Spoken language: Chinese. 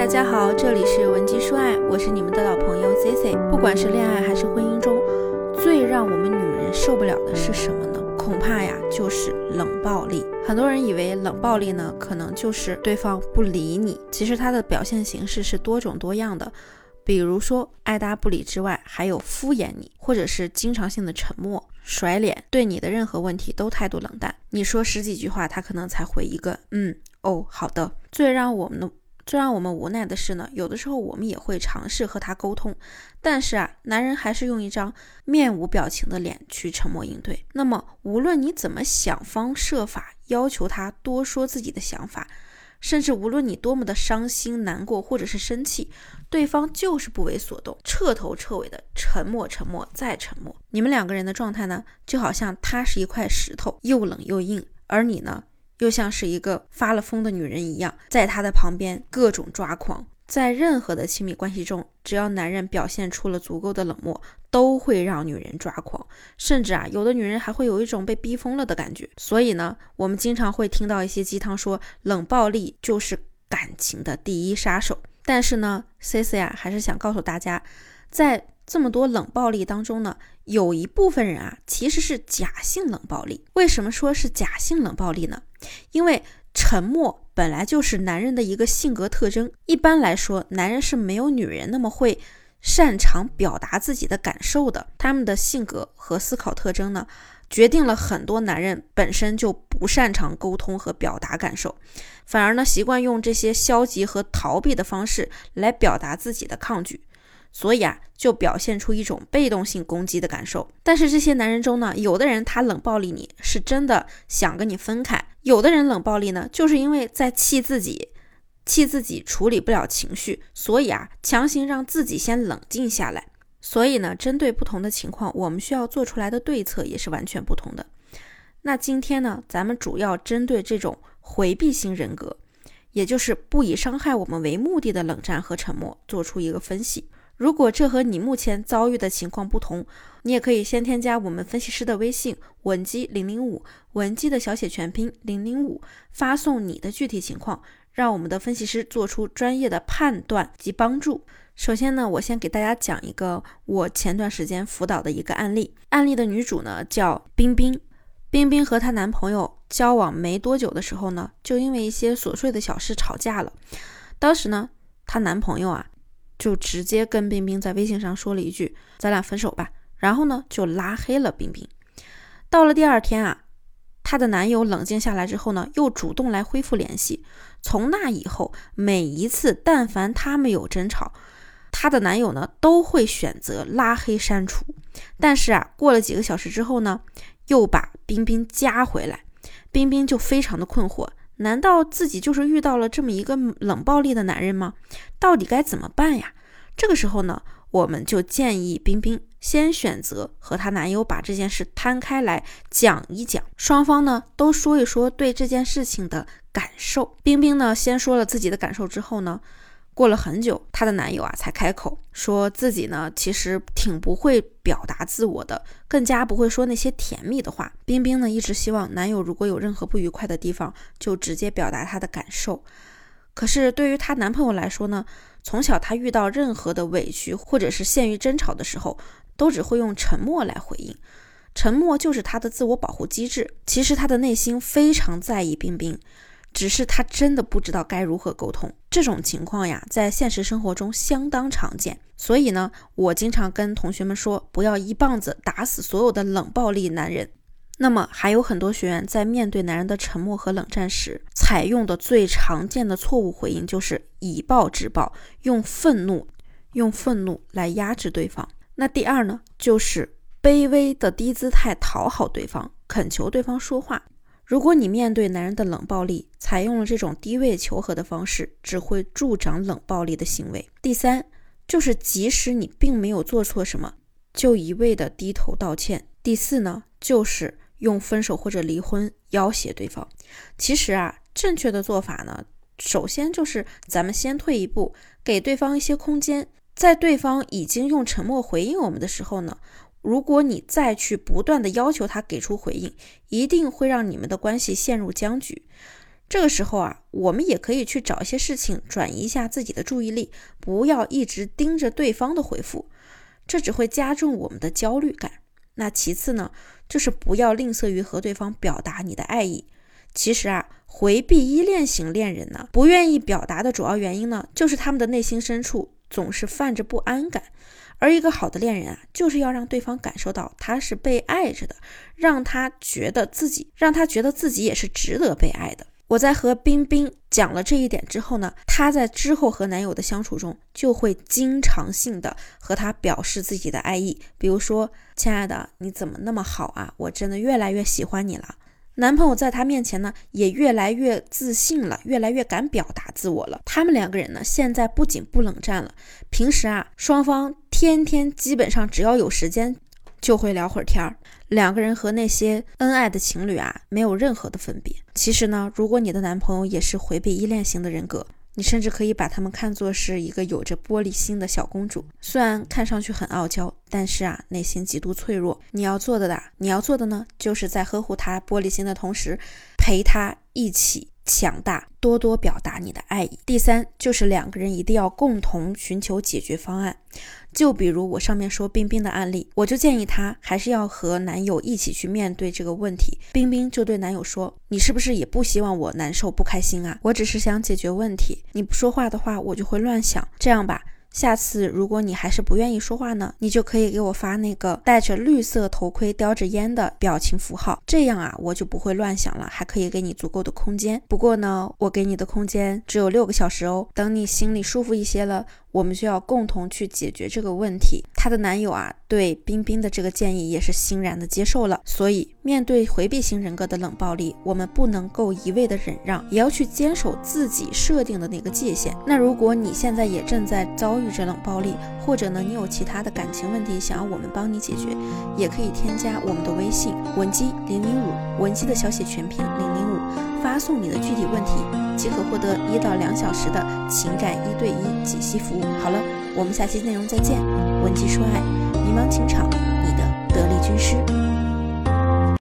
大家好，这里是文姬说爱，我是你们的老朋友 C C。不管是恋爱还是婚姻中，最让我们女人受不了的是什么呢？恐怕呀，就是冷暴力。很多人以为冷暴力呢，可能就是对方不理你，其实它的表现形式是多种多样的。比如说爱答不理之外，还有敷衍你，或者是经常性的沉默、甩脸，对你的任何问题都态度冷淡。你说十几句话，他可能才回一个嗯哦好的。最让我们的最让我们无奈的是呢，有的时候我们也会尝试和他沟通，但是啊，男人还是用一张面无表情的脸去沉默应对。那么，无论你怎么想方设法要求他多说自己的想法，甚至无论你多么的伤心难过或者是生气，对方就是不为所动，彻头彻尾的沉默，沉默再沉默。你们两个人的状态呢，就好像他是一块石头，又冷又硬，而你呢？又像是一个发了疯的女人一样，在他的旁边各种抓狂。在任何的亲密关系中，只要男人表现出了足够的冷漠，都会让女人抓狂。甚至啊，有的女人还会有一种被逼疯了的感觉。所以呢，我们经常会听到一些鸡汤说，冷暴力就是感情的第一杀手。但是呢，C C 啊，还是想告诉大家，在这么多冷暴力当中呢，有一部分人啊，其实是假性冷暴力。为什么说是假性冷暴力呢？因为沉默本来就是男人的一个性格特征。一般来说，男人是没有女人那么会擅长表达自己的感受的。他们的性格和思考特征呢，决定了很多男人本身就不擅长沟通和表达感受，反而呢，习惯用这些消极和逃避的方式来表达自己的抗拒。所以啊，就表现出一种被动性攻击的感受。但是这些男人中呢，有的人他冷暴力你是真的想跟你分开；有的人冷暴力呢，就是因为在气自己，气自己处理不了情绪，所以啊，强行让自己先冷静下来。所以呢，针对不同的情况，我们需要做出来的对策也是完全不同的。那今天呢，咱们主要针对这种回避型人格，也就是不以伤害我们为目的的冷战和沉默，做出一个分析。如果这和你目前遭遇的情况不同，你也可以先添加我们分析师的微信文姬零零五，文姬的小写全拼零零五，发送你的具体情况，让我们的分析师做出专业的判断及帮助。首先呢，我先给大家讲一个我前段时间辅导的一个案例。案例的女主呢叫冰冰，冰冰和她男朋友交往没多久的时候呢，就因为一些琐碎的小事吵架了。当时呢，她男朋友啊。就直接跟冰冰在微信上说了一句：“咱俩分手吧。”然后呢，就拉黑了冰冰。到了第二天啊，她的男友冷静下来之后呢，又主动来恢复联系。从那以后，每一次但凡他们有争吵，她的男友呢都会选择拉黑删除。但是啊，过了几个小时之后呢，又把冰冰加回来。冰冰就非常的困惑。难道自己就是遇到了这么一个冷暴力的男人吗？到底该怎么办呀？这个时候呢，我们就建议冰冰先选择和她男友把这件事摊开来讲一讲，双方呢都说一说对这件事情的感受。冰冰呢先说了自己的感受之后呢。过了很久，她的男友啊才开口说自己呢其实挺不会表达自我的，更加不会说那些甜蜜的话。冰冰呢一直希望男友如果有任何不愉快的地方，就直接表达她的感受。可是对于她男朋友来说呢，从小他遇到任何的委屈或者是陷于争吵的时候，都只会用沉默来回应，沉默就是他的自我保护机制。其实他的内心非常在意冰冰。只是他真的不知道该如何沟通，这种情况呀，在现实生活中相当常见。所以呢，我经常跟同学们说，不要一棒子打死所有的冷暴力男人。那么，还有很多学员在面对男人的沉默和冷战时，采用的最常见的错误回应就是以暴制暴，用愤怒，用愤怒来压制对方。那第二呢，就是卑微的低姿态讨好对方，恳求对方说话。如果你面对男人的冷暴力，采用了这种低位求和的方式，只会助长冷暴力的行为。第三，就是即使你并没有做错什么，就一味的低头道歉。第四呢，就是用分手或者离婚要挟对方。其实啊，正确的做法呢，首先就是咱们先退一步，给对方一些空间，在对方已经用沉默回应我们的时候呢。如果你再去不断的要求他给出回应，一定会让你们的关系陷入僵局。这个时候啊，我们也可以去找一些事情转移一下自己的注意力，不要一直盯着对方的回复，这只会加重我们的焦虑感。那其次呢，就是不要吝啬于和对方表达你的爱意。其实啊，回避依恋型恋人呢，不愿意表达的主要原因呢，就是他们的内心深处总是泛着不安感。而一个好的恋人啊，就是要让对方感受到他是被爱着的，让他觉得自己，让他觉得自己也是值得被爱的。我在和冰冰讲了这一点之后呢，她在之后和男友的相处中，就会经常性的和他表示自己的爱意，比如说，亲爱的，你怎么那么好啊？我真的越来越喜欢你了。男朋友在她面前呢，也越来越自信了，越来越敢表达自我了。他们两个人呢，现在不仅不冷战了，平时啊，双方天天基本上只要有时间，就会聊会儿天儿。两个人和那些恩爱的情侣啊，没有任何的分别。其实呢，如果你的男朋友也是回避依恋型的人格，你甚至可以把他们看作是一个有着玻璃心的小公主。虽然看上去很傲娇，但是啊，内心极度脆弱。你要做的的，你要做的呢，就是在呵护他玻璃心的同时，陪他一起强大，多多表达你的爱意。第三，就是两个人一定要共同寻求解决方案。就比如我上面说冰冰的案例，我就建议她还是要和男友一起去面对这个问题。冰冰就对男友说：“你是不是也不希望我难受不开心啊？我只是想解决问题，你不说话的话，我就会乱想。这样吧。”下次如果你还是不愿意说话呢，你就可以给我发那个戴着绿色头盔、叼着烟的表情符号，这样啊，我就不会乱想了，还可以给你足够的空间。不过呢，我给你的空间只有六个小时哦。等你心里舒服一些了，我们就要共同去解决这个问题。她的男友啊，对冰冰的这个建议也是欣然的接受了。所以，面对回避型人格的冷暴力，我们不能够一味的忍让，也要去坚守自己设定的那个界限。那如果你现在也正在遭遇着冷暴力，或者呢，你有其他的感情问题想要我们帮你解决，也可以添加我们的微信文姬零零五，文姬的小写全拼零零五，发送你的具体问题，即可获得一到两小时的情感一对一解析服务。好了，我们下期内容再见，文姬说爱，迷茫情场，你的得力军师。